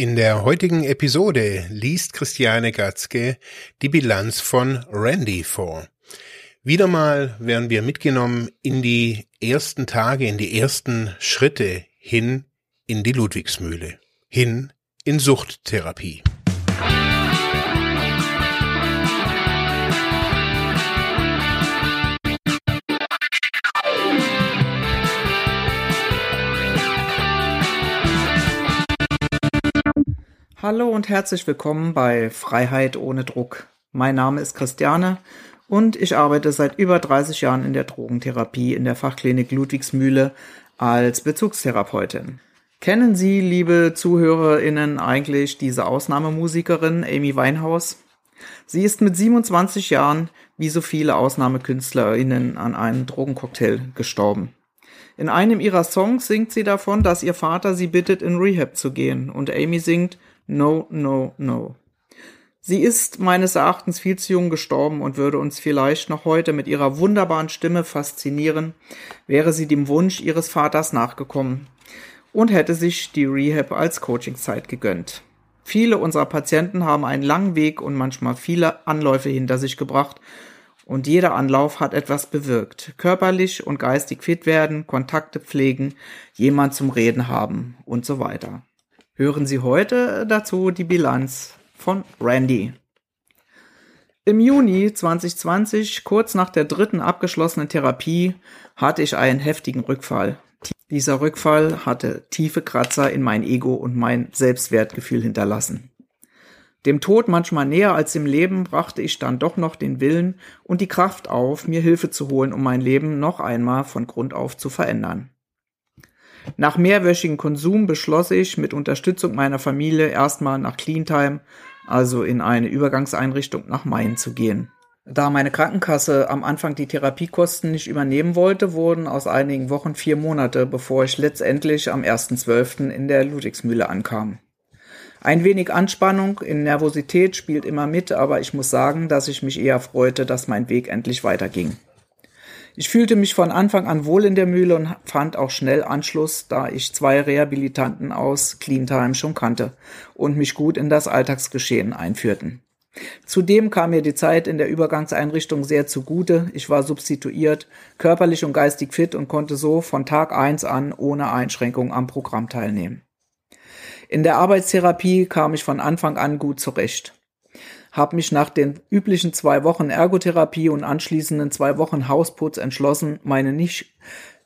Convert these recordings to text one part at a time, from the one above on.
In der heutigen Episode liest Christiane Gatzke die Bilanz von Randy vor. Wieder mal werden wir mitgenommen in die ersten Tage, in die ersten Schritte hin in die Ludwigsmühle, hin in Suchttherapie. Hallo und herzlich willkommen bei Freiheit ohne Druck. Mein Name ist Christiane und ich arbeite seit über 30 Jahren in der Drogentherapie in der Fachklinik Ludwigsmühle als Bezugstherapeutin. Kennen Sie, liebe ZuhörerInnen, eigentlich diese Ausnahmemusikerin Amy Winehouse? Sie ist mit 27 Jahren, wie so viele AusnahmekünstlerInnen, an einem Drogencocktail gestorben. In einem ihrer Songs singt sie davon, dass ihr Vater sie bittet, in Rehab zu gehen und Amy singt, No, no, no. Sie ist meines Erachtens viel zu jung gestorben und würde uns vielleicht noch heute mit ihrer wunderbaren Stimme faszinieren, wäre sie dem Wunsch ihres Vaters nachgekommen und hätte sich die Rehab als Coachingzeit gegönnt. Viele unserer Patienten haben einen langen Weg und manchmal viele Anläufe hinter sich gebracht und jeder Anlauf hat etwas bewirkt. Körperlich und geistig fit werden, Kontakte pflegen, jemand zum Reden haben und so weiter hören Sie heute dazu die Bilanz von Randy. Im Juni 2020, kurz nach der dritten abgeschlossenen Therapie, hatte ich einen heftigen Rückfall. Dieser Rückfall hatte tiefe Kratzer in mein Ego und mein Selbstwertgefühl hinterlassen. Dem Tod manchmal näher als dem Leben brachte ich dann doch noch den Willen und die Kraft auf, mir Hilfe zu holen, um mein Leben noch einmal von Grund auf zu verändern. Nach mehrwöchigen Konsum beschloss ich mit Unterstützung meiner Familie erstmal nach Cleantime, also in eine Übergangseinrichtung nach Main zu gehen. Da meine Krankenkasse am Anfang die Therapiekosten nicht übernehmen wollte, wurden aus einigen Wochen vier Monate, bevor ich letztendlich am 1.12. in der Ludwigsmühle ankam. Ein wenig Anspannung in Nervosität spielt immer mit, aber ich muss sagen, dass ich mich eher freute, dass mein Weg endlich weiterging. Ich fühlte mich von Anfang an wohl in der Mühle und fand auch schnell Anschluss, da ich zwei Rehabilitanten aus Cleantime schon kannte und mich gut in das Alltagsgeschehen einführten. Zudem kam mir die Zeit in der Übergangseinrichtung sehr zugute. Ich war substituiert, körperlich und geistig fit und konnte so von Tag eins an ohne Einschränkung am Programm teilnehmen. In der Arbeitstherapie kam ich von Anfang an gut zurecht habe mich nach den üblichen zwei Wochen Ergotherapie und anschließenden zwei Wochen Hausputz entschlossen, meine nicht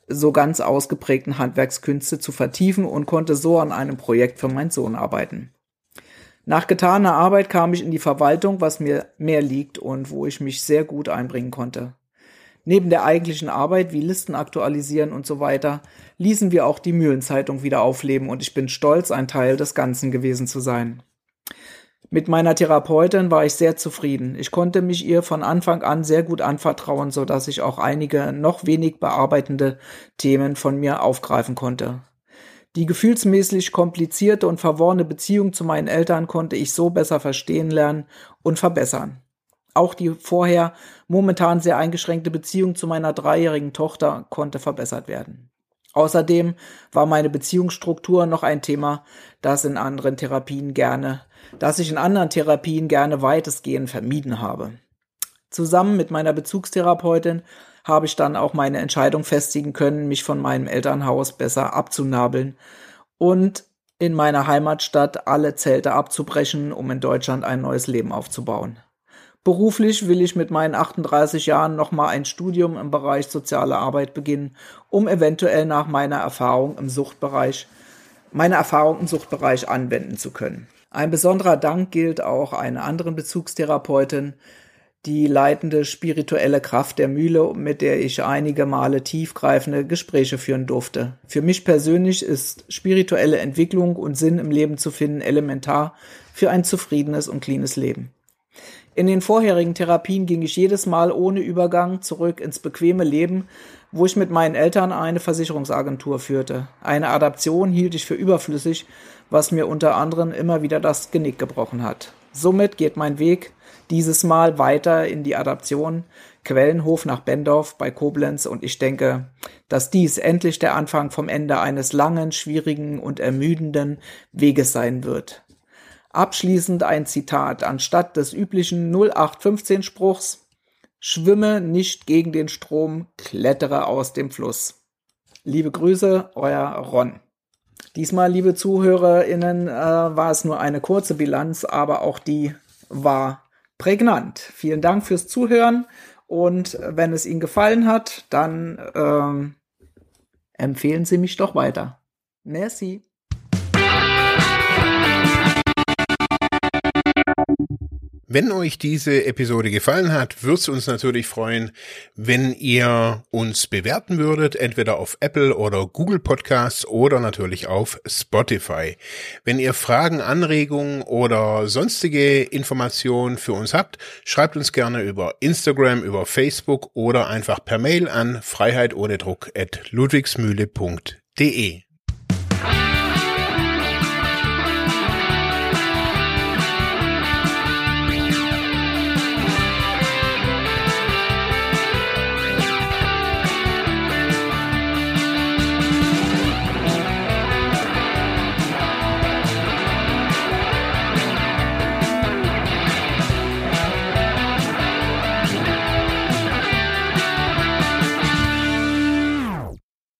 so ganz ausgeprägten Handwerkskünste zu vertiefen und konnte so an einem Projekt für meinen Sohn arbeiten. Nach getaner Arbeit kam ich in die Verwaltung, was mir mehr liegt und wo ich mich sehr gut einbringen konnte. Neben der eigentlichen Arbeit wie Listen aktualisieren und so weiter, ließen wir auch die Mühlenzeitung wieder aufleben und ich bin stolz, ein Teil des Ganzen gewesen zu sein. Mit meiner Therapeutin war ich sehr zufrieden. Ich konnte mich ihr von Anfang an sehr gut anvertrauen, so dass ich auch einige noch wenig bearbeitende Themen von mir aufgreifen konnte. Die gefühlsmäßig komplizierte und verworrene Beziehung zu meinen Eltern konnte ich so besser verstehen lernen und verbessern. Auch die vorher momentan sehr eingeschränkte Beziehung zu meiner dreijährigen Tochter konnte verbessert werden. Außerdem war meine Beziehungsstruktur noch ein Thema, das in anderen Therapien gerne das ich in anderen Therapien gerne weitestgehend vermieden habe. Zusammen mit meiner Bezugstherapeutin habe ich dann auch meine Entscheidung festigen können, mich von meinem Elternhaus besser abzunabeln und in meiner Heimatstadt alle Zelte abzubrechen, um in Deutschland ein neues Leben aufzubauen. Beruflich will ich mit meinen 38 Jahren nochmal ein Studium im Bereich soziale Arbeit beginnen, um eventuell nach meiner Erfahrung im Suchtbereich, meine Erfahrung im Suchtbereich anwenden zu können. Ein besonderer Dank gilt auch einer anderen Bezugstherapeutin, die leitende spirituelle Kraft der Mühle, mit der ich einige Male tiefgreifende Gespräche führen durfte. Für mich persönlich ist spirituelle Entwicklung und Sinn im Leben zu finden elementar für ein zufriedenes und cleanes Leben. In den vorherigen Therapien ging ich jedes Mal ohne Übergang zurück ins bequeme Leben, wo ich mit meinen Eltern eine Versicherungsagentur führte. Eine Adaption hielt ich für überflüssig, was mir unter anderem immer wieder das Genick gebrochen hat. Somit geht mein Weg dieses Mal weiter in die Adaption Quellenhof nach Bendorf bei Koblenz und ich denke, dass dies endlich der Anfang vom Ende eines langen, schwierigen und ermüdenden Weges sein wird. Abschließend ein Zitat anstatt des üblichen 0815 Spruchs Schwimme nicht gegen den Strom, klettere aus dem Fluss. Liebe Grüße, euer Ron. Diesmal, liebe ZuhörerInnen, äh, war es nur eine kurze Bilanz, aber auch die war prägnant. Vielen Dank fürs Zuhören und wenn es Ihnen gefallen hat, dann ähm, empfehlen Sie mich doch weiter. Merci. Wenn euch diese Episode gefallen hat, würde es uns natürlich freuen, wenn ihr uns bewerten würdet, entweder auf Apple oder Google Podcasts oder natürlich auf Spotify. Wenn ihr Fragen, Anregungen oder sonstige Informationen für uns habt, schreibt uns gerne über Instagram, über Facebook oder einfach per Mail an freiheitohnedruck at ludwigsmühle.de.